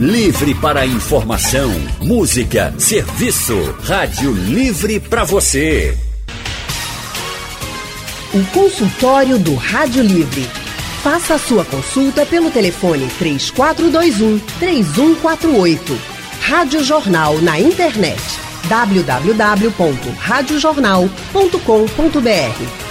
Livre para informação, música, serviço. Rádio Livre para você. O consultório do Rádio Livre. Faça a sua consulta pelo telefone 3421 3148. Rádio Jornal na internet www.radiojornal.com.br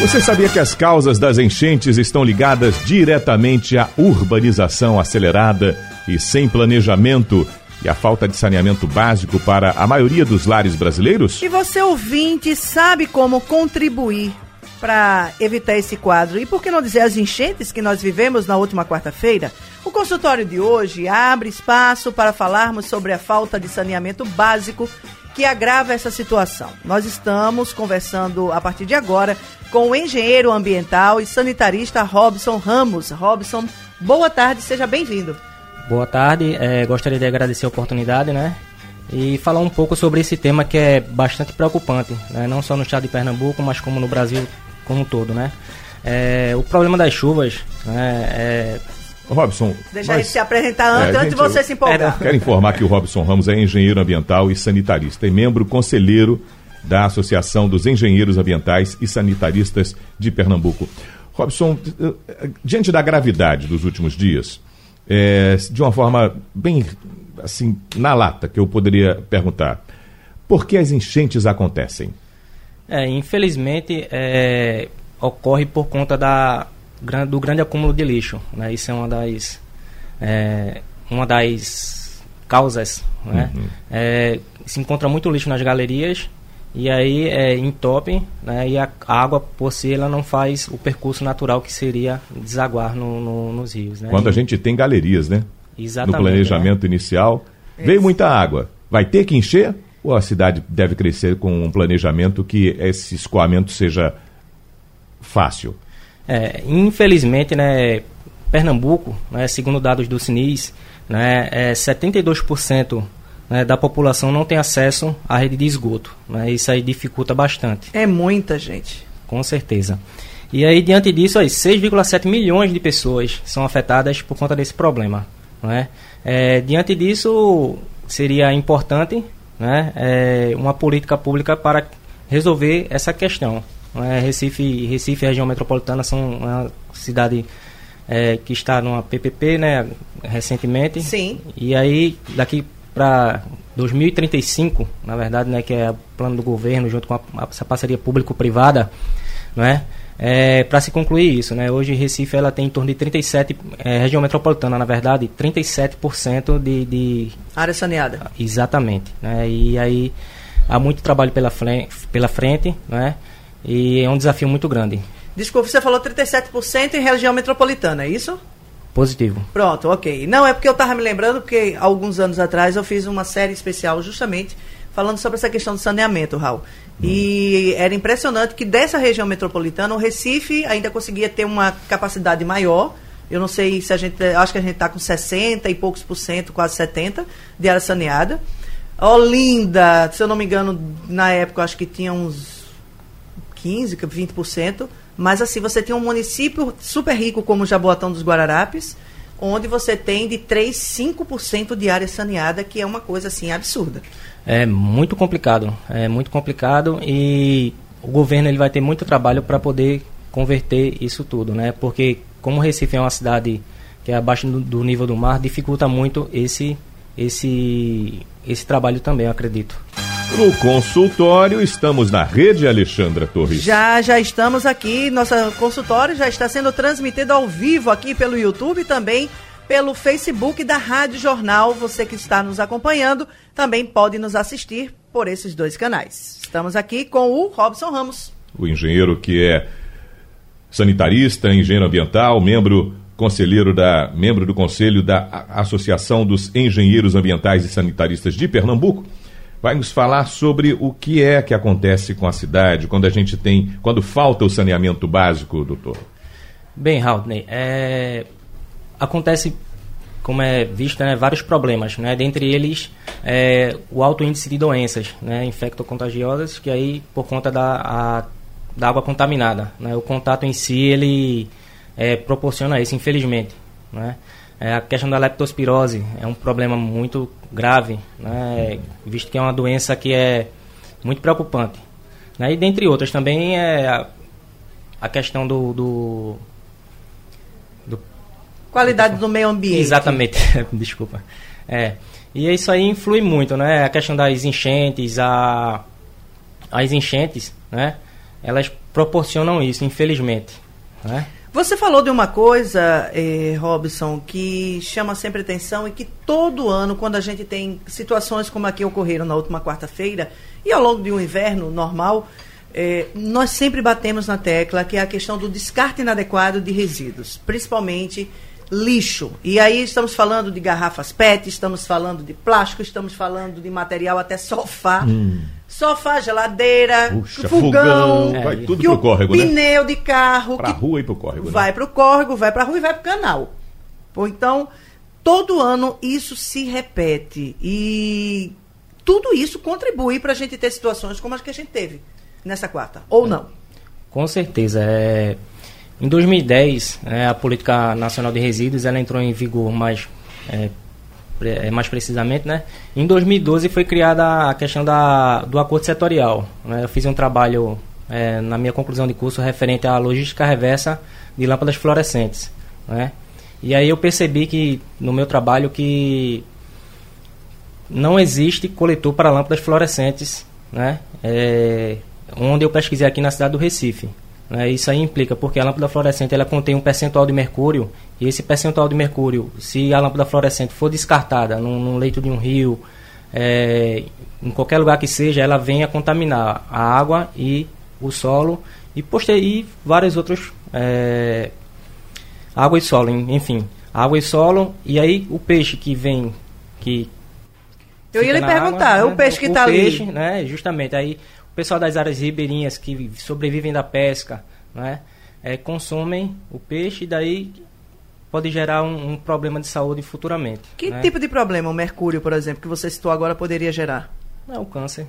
você sabia que as causas das enchentes estão ligadas diretamente à urbanização acelerada e sem planejamento e à falta de saneamento básico para a maioria dos lares brasileiros? E você, ouvinte, sabe como contribuir para evitar esse quadro? E por que não dizer as enchentes que nós vivemos na última quarta-feira? O consultório de hoje abre espaço para falarmos sobre a falta de saneamento básico que agrava essa situação. Nós estamos conversando a partir de agora com o engenheiro ambiental e sanitarista Robson Ramos. Robson, boa tarde, seja bem-vindo. Boa tarde, é, gostaria de agradecer a oportunidade, né? E falar um pouco sobre esse tema que é bastante preocupante, né? não só no estado de Pernambuco, mas como no Brasil como um todo, né? É, o problema das chuvas né, é, Robson. Deixa mas, ele se apresentar antes, é, antes de você se empolgar. Quero informar que o Robson Ramos é engenheiro ambiental e sanitarista e membro conselheiro da Associação dos Engenheiros Ambientais e Sanitaristas de Pernambuco. Robson, diante da gravidade dos últimos dias, é, de uma forma bem assim, na lata, que eu poderia perguntar, por que as enchentes acontecem? É, infelizmente, é, ocorre por conta da, do grande acúmulo de lixo. Né? Isso é uma das, é, uma das causas. Né? Uhum. É, se encontra muito lixo nas galerias e aí é, entope né, e a água por si ela não faz o percurso natural que seria desaguar no, no, nos rios. Né? Quando e, a gente tem galerias, né? Exatamente. No planejamento é. inicial, veio muita água, vai ter que encher ou a cidade deve crescer com um planejamento que esse escoamento seja fácil? É, infelizmente, né, Pernambuco, né, segundo dados do CINIS, né, é 72% né, da população não tem acesso à rede de esgoto. Né, isso aí dificulta bastante. É muita gente. Com certeza. E aí, diante disso, 6,7 milhões de pessoas são afetadas por conta desse problema. Né? É, diante disso, seria importante né, é, uma política pública para resolver essa questão. É, Recife, Recife e região metropolitana são uma cidade é, que está numa PPP, né, recentemente. Sim. E aí, daqui para 2035, na verdade, né, que é o plano do governo junto com a, essa parceria público-privada, não é? É, para se concluir isso, né? Hoje Recife ela tem em torno de 37 é, região metropolitana, na verdade, 37% de, de área saneada. Exatamente, né? E aí há muito trabalho pela frente, pela frente, né? E é um desafio muito grande. Desculpa, você falou 37% em região metropolitana, é isso? Positivo. Pronto, ok. Não, é porque eu estava me lembrando, porque alguns anos atrás eu fiz uma série especial justamente falando sobre essa questão do saneamento, Raul. Hum. E era impressionante que dessa região metropolitana, o Recife ainda conseguia ter uma capacidade maior. Eu não sei se a gente. Acho que a gente está com 60 e poucos por cento, quase 70, de área saneada. Olinda, se eu não me engano, na época acho que tinha uns 15%, 20%, mas assim, você tem um município super rico como Jaboatão dos Guararapes, onde você tem de 3, 5% de área saneada, que é uma coisa assim absurda. É muito complicado, é muito complicado e o governo ele vai ter muito trabalho para poder converter isso tudo, né? Porque como Recife é uma cidade que é abaixo do, do nível do mar, dificulta muito esse esse esse trabalho também, eu acredito. No consultório, estamos na rede Alexandra Torres. Já, já estamos aqui. Nossa consultório já está sendo transmitido ao vivo aqui pelo YouTube e também pelo Facebook da Rádio Jornal. Você que está nos acompanhando também pode nos assistir por esses dois canais. Estamos aqui com o Robson Ramos. O engenheiro que é sanitarista, engenheiro ambiental, membro conselheiro da membro do conselho da Associação dos Engenheiros Ambientais e Sanitaristas de Pernambuco vai nos falar sobre o que é que acontece com a cidade quando a gente tem, quando falta o saneamento básico, doutor. Bem, Haldney, é, acontece, como é visto, né, vários problemas, né, dentre eles é, o alto índice de doenças né, infectocontagiosas, que aí por conta da, a, da água contaminada, né, o contato em si ele é, proporciona isso, infelizmente, né. É, a questão da leptospirose é um problema muito grave, né, visto que é uma doença que é muito preocupante. Né, e dentre outras também é a, a questão do, do, do, Qualidade do meio ambiente. Exatamente, desculpa. É, e isso aí influi muito, né? A questão das enchentes, a, as enchentes, né? Elas proporcionam isso, infelizmente. Né? Você falou de uma coisa, eh, Robson, que chama sempre atenção e que todo ano, quando a gente tem situações como a que ocorreram na última quarta-feira e ao longo de um inverno normal, eh, nós sempre batemos na tecla que é a questão do descarte inadequado de resíduos, principalmente lixo. E aí estamos falando de garrafas PET, estamos falando de plástico, estamos falando de material até sofá. Hum. Sofá, geladeira, Puxa, fogão, fogão vai tudo pro córrego, né? pneu de carro. Pra rua e pro córrego. Né? Vai pro córrego, vai pra rua e vai pro canal. Ou então, todo ano isso se repete. E tudo isso contribui para a gente ter situações como as que a gente teve nessa quarta. Ou é. não? Com certeza. É em 2010, é, a Política Nacional de Resíduos ela entrou em vigor mais, é, é mais precisamente. Né? Em 2012 foi criada a questão da, do acordo setorial. Né? Eu fiz um trabalho é, na minha conclusão de curso referente à logística reversa de lâmpadas fluorescentes. Né? E aí eu percebi que no meu trabalho que não existe coletor para lâmpadas fluorescentes, né? É, onde eu pesquisei aqui na cidade do Recife. Né? Isso aí implica, porque a lâmpada fluorescente ela contém um percentual de mercúrio, e esse percentual de mercúrio, se a lâmpada fluorescente for descartada num, num leito de um rio, é, em qualquer lugar que seja, ela vem a contaminar a água e o solo e, e vários outros. É, água e solo, enfim. Água e solo, e aí o peixe que vem. que Eu ia lhe perguntar, água, é o né? peixe que está ali. Né? Justamente, aí pessoal das áreas ribeirinhas que sobrevivem da pesca, né, é, consomem o peixe e daí pode gerar um, um problema de saúde futuramente. Que né? tipo de problema o mercúrio, por exemplo, que você citou agora poderia gerar? É o câncer.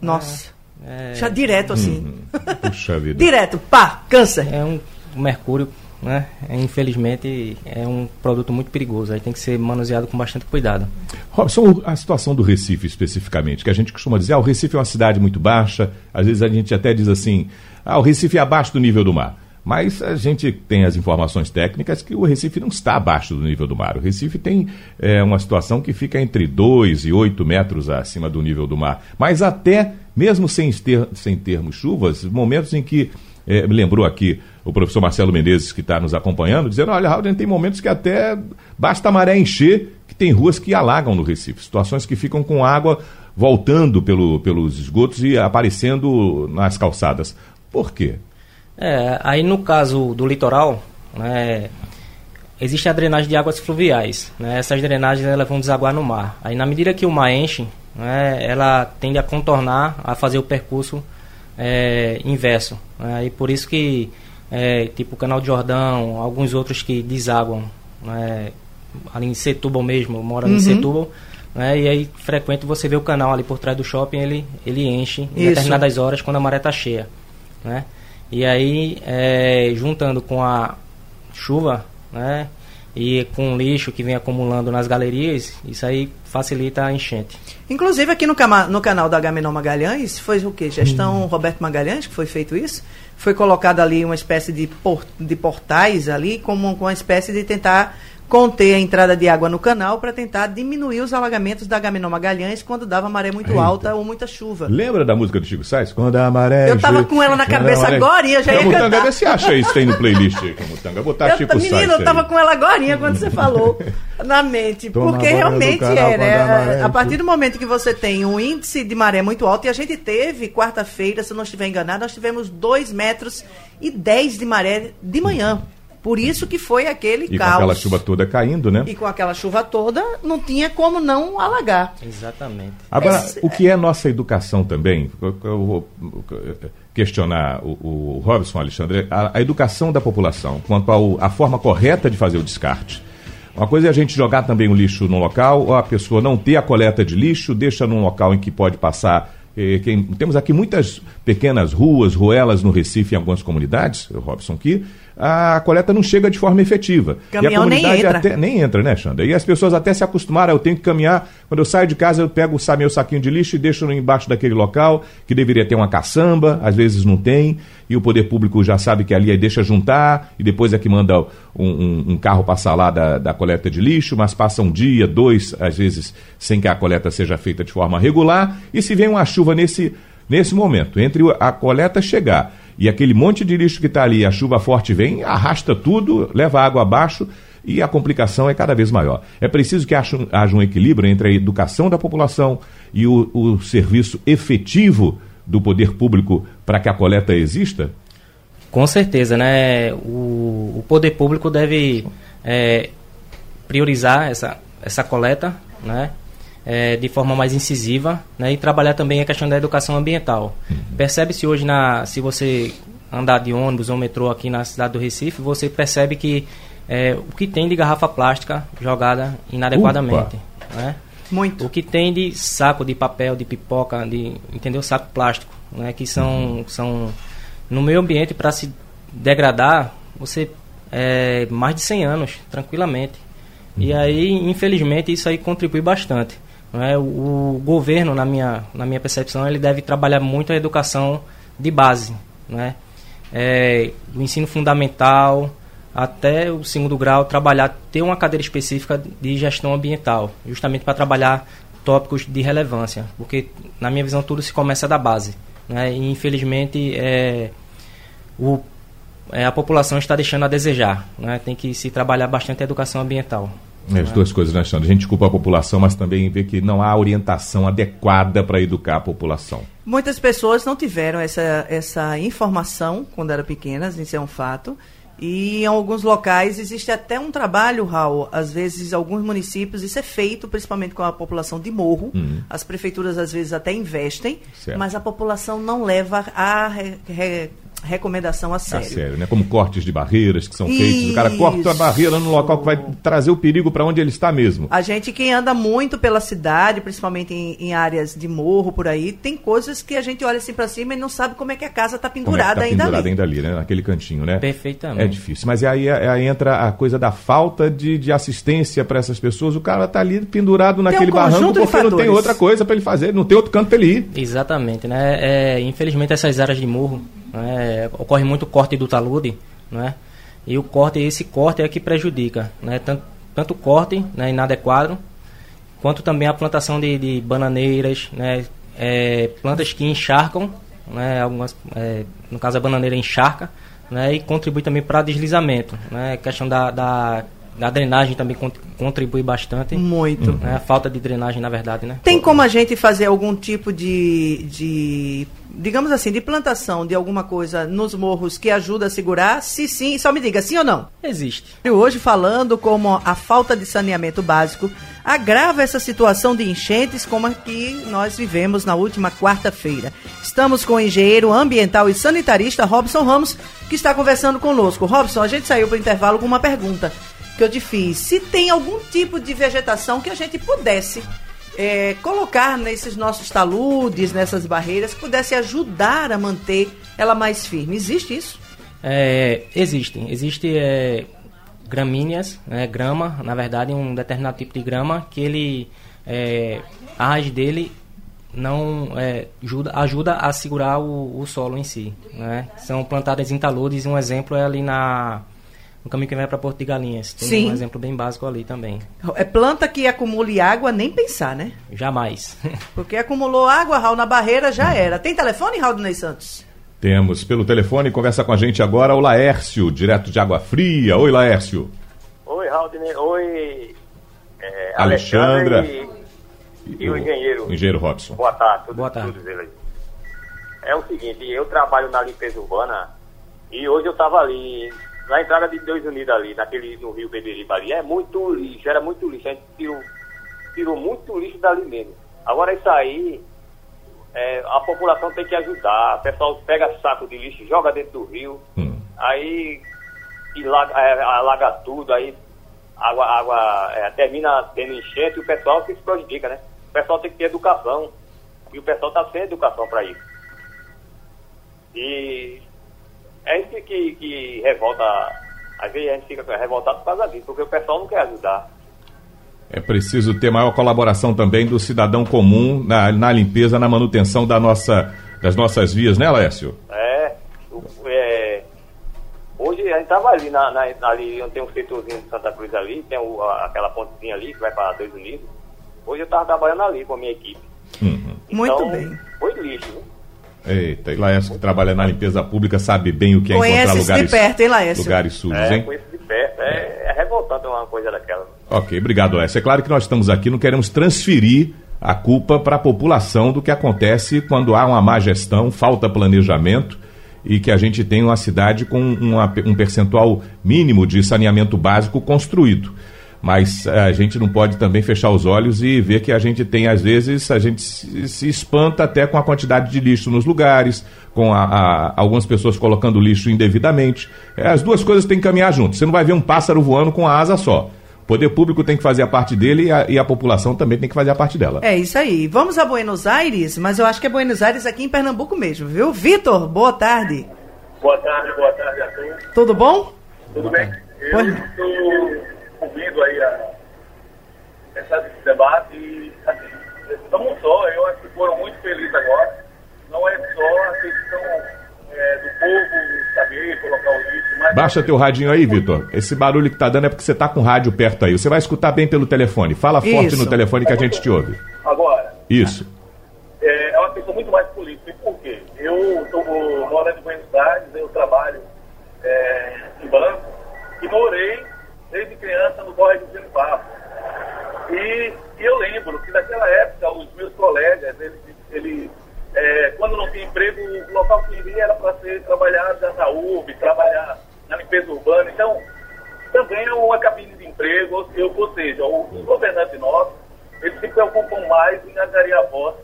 Nossa. É, Já direto assim. Hum, puxa vida. direto, pá, câncer. É um mercúrio né? É, infelizmente é um produto muito perigoso, aí tem que ser manuseado com bastante cuidado. Robson, a situação do Recife especificamente, que a gente costuma dizer, ah, o Recife é uma cidade muito baixa, às vezes a gente até diz assim, ah, o Recife é abaixo do nível do mar. Mas a gente tem as informações técnicas que o Recife não está abaixo do nível do mar. O Recife tem é, uma situação que fica entre 2 e 8 metros acima do nível do mar. Mas até, mesmo sem, ter, sem termos chuvas, momentos em que é, lembrou aqui o professor Marcelo Menezes, que está nos acompanhando, dizendo: olha, Raul, tem momentos que até basta a maré encher, que tem ruas que alagam no Recife, situações que ficam com água voltando pelo, pelos esgotos e aparecendo nas calçadas. Por quê? É, aí no caso do litoral, né, existe a drenagem de águas fluviais. Né, essas drenagens elas vão desaguar no mar. Aí na medida que o mar enche, né, ela tende a contornar, a fazer o percurso é, inverso. Né? E por isso que, é, tipo o Canal de Jordão, alguns outros que desaguam, né? ali em Setúbal mesmo, mora uhum. em Setúbal, né? e aí frequente você vê o canal ali por trás do shopping, ele, ele enche em isso. determinadas horas quando a maré está cheia. Né? E aí, é, juntando com a chuva, né? E com lixo que vem acumulando nas galerias, isso aí facilita a enchente. Inclusive aqui no, no canal da Agamenon Magalhães, foi o que? Gestão hum. Roberto Magalhães que foi feito isso? Foi colocado ali uma espécie de, por, de portais ali, como uma espécie de tentar conter a entrada de água no canal para tentar diminuir os alagamentos da Agamenon Magalhães quando dava maré muito Eita. alta ou muita chuva. Lembra da música do Chico Sainz? Quando a maré... Eu tava com ela na cabeça agora e já ia Camutanga, cantar. Vê se acha isso tem no playlist, Camutanga. Botar eu, Chico menino, Sainz eu tava com ela agora quando você falou na mente. Toma porque realmente é, né? A, a partir do momento que você tem um índice de maré muito alto, e a gente teve, quarta-feira, se eu não estiver enganado, nós tivemos 2 metros e 10 de maré de manhã. Por isso que foi aquele e caos. com aquela chuva toda caindo, né? E com aquela chuva toda, não tinha como não alagar. Exatamente. Agora, Esse, o que é nossa educação também, eu, vou questionar o, o Robson Alexandre, a, a, educação da população quanto à forma correta de fazer o descarte. Uma coisa é a gente jogar também o lixo num local, ou a pessoa não ter a coleta de lixo, deixa num local em que pode passar eh, temos aqui muitas pequenas ruas, ruelas no Recife, em algumas comunidades, Robson, que a coleta não chega de forma efetiva. Caminhão e a comunidade nem entra. até nem entra, né, Xanda? E as pessoas até se acostumaram, eu tenho que caminhar, quando eu saio de casa eu pego o meu saquinho de lixo e deixo embaixo daquele local, que deveria ter uma caçamba, às vezes não tem, e o poder público já sabe que ali aí deixa juntar, e depois é que manda um, um, um carro passar lá da, da coleta de lixo, mas passa um dia, dois, às vezes, sem que a coleta seja feita de forma regular, e se vem uma chuva nesse, nesse momento, entre a coleta chegar e aquele monte de lixo que está ali, a chuva forte vem, arrasta tudo, leva água abaixo e a complicação é cada vez maior. É preciso que haja, haja um equilíbrio entre a educação da população e o, o serviço efetivo do poder público para que a coleta exista? Com certeza, né? O, o poder público deve é, priorizar essa, essa coleta, né? É, de forma mais incisiva né, e trabalhar também a questão da educação ambiental. Uhum. Percebe-se hoje, na, se você andar de ônibus ou metrô aqui na cidade do Recife, você percebe que é, o que tem de garrafa plástica jogada inadequadamente. Né? Muito. O que tem de saco de papel, de pipoca, de entendeu? Saco plástico, né? Que são, uhum. são no meio ambiente para se degradar, você é, mais de 100 anos, tranquilamente. Uhum. E aí, infelizmente, isso aí contribui bastante. É? O, o, governo, na minha, na minha percepção, ele deve trabalhar muito a educação de base, né? É, do ensino fundamental até o segundo grau, trabalhar, ter uma cadeira específica de gestão ambiental, justamente para trabalhar tópicos de relevância, porque, na minha visão, tudo se começa da base. Né? E, infelizmente, é, o, é, a população está deixando a desejar. Né? Tem que se trabalhar bastante a educação ambiental. É, as duas coisas, né, Alexandre? A gente culpa a população, mas também vê que não há orientação adequada para educar a população. Muitas pessoas não tiveram essa, essa informação quando eram pequenas, isso é um fato. E em alguns locais existe até um trabalho, Raul, às vezes alguns municípios, isso é feito principalmente com a população de morro. Uhum. As prefeituras às vezes até investem, certo. mas a população não leva a re, re, recomendação a sério. A sério, né? Como cortes de barreiras que são Isso. feitos. O cara corta a barreira no local que vai trazer o perigo para onde ele está mesmo. A gente, quem anda muito pela cidade, principalmente em, em, áreas de morro por aí, tem coisas que a gente olha assim para cima e não sabe como é que a casa está pendurada, é tá ainda pendurada ali. ainda ali, né? Naquele cantinho, né? Perfeitamente. É difícil. Mas aí, aí entra a coisa da falta de, de assistência para essas pessoas. O cara está ali pendurado naquele um barranco porque não tem outra coisa para ele fazer, não tem outro canto para ele ir. Exatamente, né? É, infelizmente essas áreas de morro né? Ocorre muito corte do talude, né? E o corte, esse corte é que prejudica, né? Tanto, tanto o corte né, inadequado, quanto também a plantação de, de bananeiras, né? É, plantas que encharcam, né? Algumas, é, no caso a bananeira encharca, né? E contribui também para deslizamento, né? Questão da, da a drenagem também contribui bastante. Muito. Né? A falta de drenagem, na verdade, né? Tem como a gente fazer algum tipo de, de, digamos assim, de plantação de alguma coisa nos morros que ajuda a segurar? Se sim, só me diga, sim ou não? Existe. E hoje falando como a falta de saneamento básico agrava essa situação de enchentes como a que nós vivemos na última quarta-feira. Estamos com o engenheiro ambiental e sanitarista Robson Ramos, que está conversando conosco. Robson, a gente saiu para o intervalo com uma pergunta que eu te fiz, se tem algum tipo de vegetação que a gente pudesse é, colocar nesses nossos taludes, nessas barreiras, que pudesse ajudar a manter ela mais firme. Existe isso? É, existem. Existe é, gramíneas, né, grama, na verdade, um determinado tipo de grama que ele, é, a raiz dele não é, ajuda, ajuda a segurar o, o solo em si. Né? São plantadas em taludes, um exemplo é ali na no caminho que vai para Porto de Galinhas. Tem Sim. um exemplo bem básico ali também. É planta que acumule água, nem pensar, né? Jamais. Porque acumulou água, Raul, na barreira, já era. Tem telefone, Raul Ney Santos? Temos. Pelo telefone, conversa com a gente agora o Laércio, direto de Água Fria. Oi, Laércio. Oi, Raul. Oi, é, Alexandra. E, e, o engenheiro. O engenheiro Robson. Boa tarde. Tudo, Boa tarde. Tudo é o seguinte, eu trabalho na limpeza urbana e hoje eu estava ali na entrada de Deus Unidos ali, naquele, no Rio Beberiba ali, é muito lixo, era muito lixo. A gente tirou, tirou muito lixo dali mesmo. Agora isso aí, é, a população tem que ajudar. O pessoal pega saco de lixo, joga dentro do rio, hum. aí e laga, é, alaga tudo, aí água, água é, termina tendo enchente e o pessoal se prejudica, né? O pessoal tem que ter educação. E o pessoal está sem educação para isso. E É isso que, que revolta. Às vezes a gente fica revoltado por causa disso, porque o pessoal não quer ajudar. É preciso ter maior colaboração também do cidadão comum na, na limpeza, na manutenção da nossa, das nossas vias, né, Lécio? É, o- é, hoje a gente estava ali, na, na, ali onde tem um setorzinho de Santa Cruz ali, tem o- aquela pontezinha ali que vai para Dois Unidos. Hoje eu estava trabalhando ali com a minha equipe. Uhum. Muito Então, bem. Foi lixo, viu? Eita, e Laércio que trabalha na limpeza pública sabe bem o que é Conhece encontrar isso de lugares, perto, hein, Laércio? lugares sujos, É, hein? isso de perto. É, é revoltante uma coisa daquela. Ok, obrigado, Lécio. É claro que nós estamos aqui, não queremos transferir a culpa para a população do que acontece quando há uma má gestão, falta planejamento e que a gente tem uma cidade com uma- um percentual mínimo de saneamento básico construído. Mas eh, a gente não pode também fechar os olhos e ver que a gente tem, às vezes, a gente se, se espanta até com a quantidade de lixo nos lugares, com a- a- algumas pessoas colocando lixo indevidamente. Eh, as duas coisas têm que caminhar juntas. Você não vai ver um pássaro voando com a asa só. O poder público tem que fazer a parte dele e a, e a população também tem que fazer a parte dela. É isso aí. Vamos a Buenos Aires, mas eu acho que é Buenos Aires aqui em Pernambuco mesmo, viu? Vitor, boa tarde. Boa tarde, boa tarde a todos. Tudo bom? Tudo bem? Eu estou ouvindo aí a, essa, esse debate e, assim, não só, eu acho que foram muito felizes agora. Não é só a questão é, do povo saber colocar o lixo, mas... Baixa teu radinho aí, Vitor. Esse barulho que tá dando é porque você tá com o rádio perto aí. Você vai escutar bem pelo telefone. Fala forte Isso. no telefone que a gente te ouve. Agora, Isso. é, é uma questão muito mais política. E por quê? Eu estou morando em Buenos Aires, eu trabalho é, em banco e morei desde criança no Córrego de Papo. E, e eu lembro que naquela época os meus colegas, eles é, quando não tinha emprego, o local que iria era para ser trabalhar na URB, trabalhar na limpeza urbana. Então, também é uma cabine de emprego, ou, se- ou seja, os governantes nossos, eles se preocupam mais em angariar voz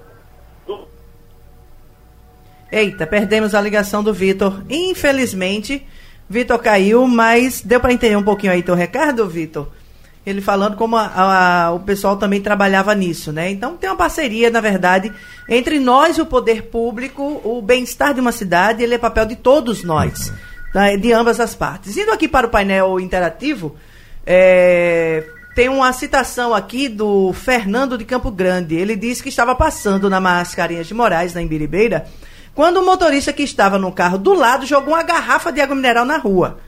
do Eita, perdemos a ligação do Vitor. Infelizmente, Vitor caiu, mas deu para entender um pouquinho aí teu recado, Vitor? Ele falando como a- a- o pessoal também trabalhava nisso, né? Então tem uma parceria, na verdade, entre nós e o poder público. O bem-estar de uma cidade, ele é papel de todos nós, tá? de ambas as partes. Indo aqui para o painel interativo, é, tem uma citação aqui do Fernando de Campo Grande. Ele disse que estava passando na Mascarenhas de Moraes, na Imbiribeira, quando o motorista que estava no carro do lado jogou uma garrafa de água mineral na rua.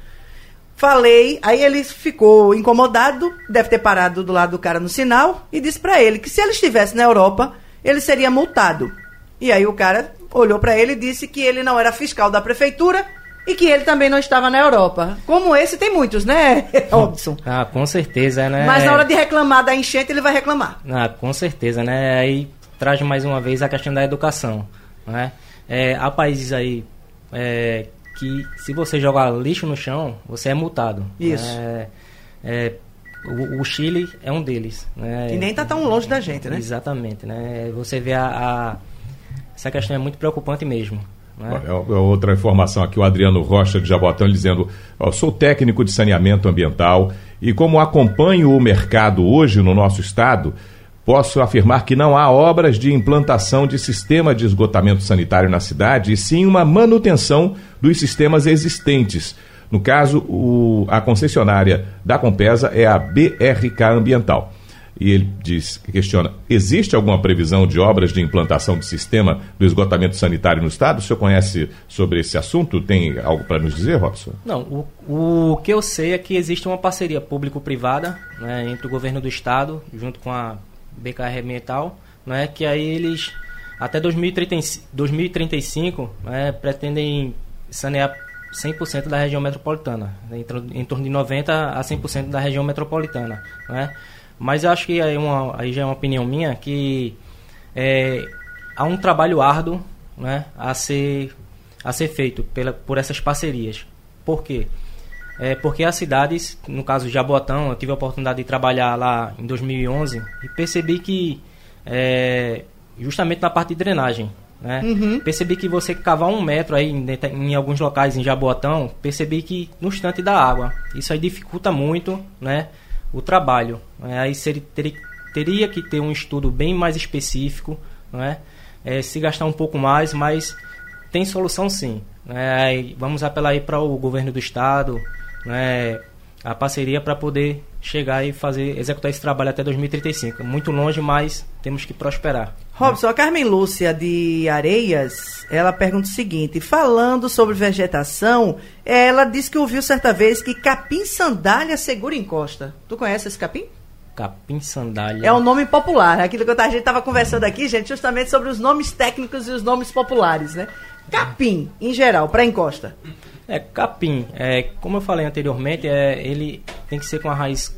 Falei, aí ele ficou incomodado, deve ter parado do lado do cara no sinal e disse pra ele que se ele estivesse na Europa, ele seria multado. E aí o cara olhou pra ele e disse que ele não era fiscal da prefeitura e que ele também não estava na Europa. Como esse tem muitos, né, Robson? Ah, com certeza, né? Mas na hora de reclamar da enchente, ele vai reclamar. Ah, com certeza, né? Aí traz mais uma vez a questão da educação, né? É, há países aí é, que se você jogar lixo no chão, você é multado. Isso. É, é, o, o Chile é um deles. Né? E nem tá tão longe da gente, né? Exatamente, né? Você vê a, a- essa questão é muito preocupante mesmo. Né? É, é outra informação aqui, o Adriano Rocha de Jabotão dizendo: ó, sou técnico de saneamento ambiental e, como acompanho o mercado hoje no nosso estado, posso afirmar que não há obras de implantação de sistema de esgotamento sanitário na cidade, e sim uma manutenção dos sistemas existentes. No caso, o- a concessionária da Compesa é a BRK Ambiental. E ele diz, questiona, existe alguma previsão de obras de implantação de sistema do esgotamento sanitário no Estado? O senhor conhece sobre esse assunto? Tem algo para nos dizer, Robson? Não, o, o que eu sei é que existe uma parceria público-privada né, entre o governo do estado, junto com a BKR Ambiental, né, que aí eles, até 2035, 2035 né, pretendem sanear 100% da região metropolitana, né, em, em torno de 90% a 100% da região metropolitana. Né? Mas eu acho que aí, uma, aí já é uma opinião minha que é, há um trabalho árduo né, a, ser, a ser feito pela, por essas parcerias. Por quê? É porque as cidades, no caso de Jaboatão, eu tive a oportunidade de trabalhar lá em 2011 e percebi que, é, justamente na parte de drenagem, né? Percebi que você cavar um metro aí em, em alguns locais em Jaboatão, percebi que no instante da água. Isso aí dificulta muito, né? O trabalho. né? Aí seria, teria, teria que ter um estudo bem mais específico, não é? É, se gastar um pouco mais, mas tem solução sim. Né? Vamos apelar aí para o governo do estado, né? a parceria para poder chegar e fazer executar esse trabalho até 2035. Muito longe, mas temos que prosperar. Robson, a Carmen Lúcia de Areias, ela pergunta o seguinte: falando sobre vegetação, ela disse que ouviu certa vez que capim sandália segura encosta. Tu conhece esse capim? Capim sandália. É um nome popular. Aquilo que a gente estava conversando aqui, gente, justamente sobre os nomes técnicos e os nomes populares, né? Capim, em geral, para encosta. É, capim, é, como eu falei anteriormente, é, ele tem que ser com a raiz,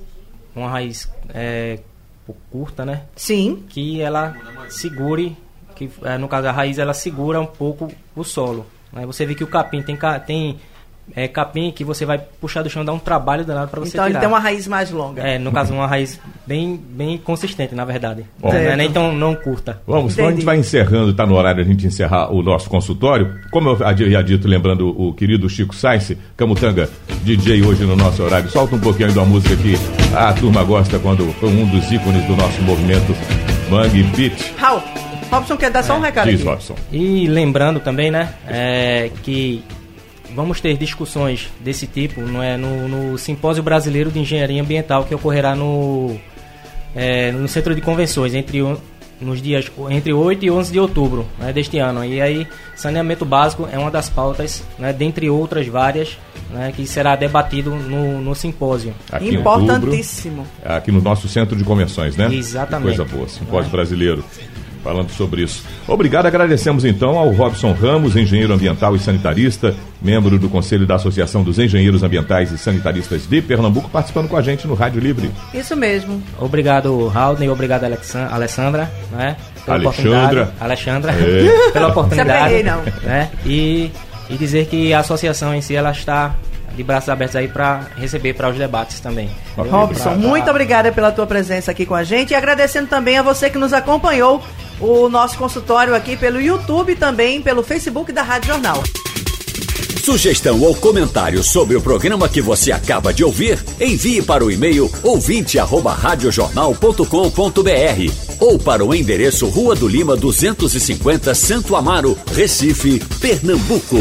uma raiz é, curta, né? Sim. Que ela segure, que é, no caso a raiz ela segura um pouco o solo. Aí você vê que o capim tem, tem é, capim que você vai puxar do chão, dá um trabalho danado para você então, tirar. Então ele tem uma raiz mais longa. É, no caso uma raiz bem, bem consistente, na verdade. Bom, não é nem tão não curta. Vamos, então a gente vai encerrando, está no horário a gente encerrar o nosso consultório. Como eu havia dito, lembrando o querido Chico Sainz, Camutanga, DJ hoje no nosso horário. Solta um pouquinho aí da música que a turma gosta quando foi um dos ícones do nosso movimento Mangue Beat. Raul, Robson quer dar só um é, recado Diz, aqui. Robson. E lembrando também, né, é, que vamos ter discussões desse tipo não é, no, no Simpósio Brasileiro de Engenharia Ambiental que ocorrerá no, é, no Centro de Convenções entre nos dias entre 8 e 11 de outubro né, deste ano. E aí, saneamento básico é uma das pautas, né, dentre outras várias, né, que será debatido no, no simpósio. Aqui Importantíssimo. Outubro, aqui no nosso centro de convenções, né? Exatamente. Que coisa boa, simpósio é. brasileiro falando sobre isso. Obrigado, agradecemos então ao Robson Ramos, engenheiro ambiental e sanitarista, membro do Conselho da Associação dos Engenheiros Ambientais e Sanitaristas de Pernambuco, participando com a gente no Rádio Livre. Isso mesmo. Obrigado, Raul, e obrigado, Alessandra, né? Pela Alexandra. Alexandra, é. pela oportunidade. Se não. Né? E, e dizer que a associação em si, ela está de braços abertos aí para receber para os debates também. Robson, muito obrigada pela tua presença aqui com a gente e agradecendo também a você que nos acompanhou o nosso consultório aqui pelo YouTube e também pelo Facebook da Rádio Jornal. Sugestão ou comentário sobre o programa que você acaba de ouvir, envie para o e-mail ouvinte@radiojornal.com.br ou para o endereço Rua do Lima 250, Santo Amaro, Recife, Pernambuco.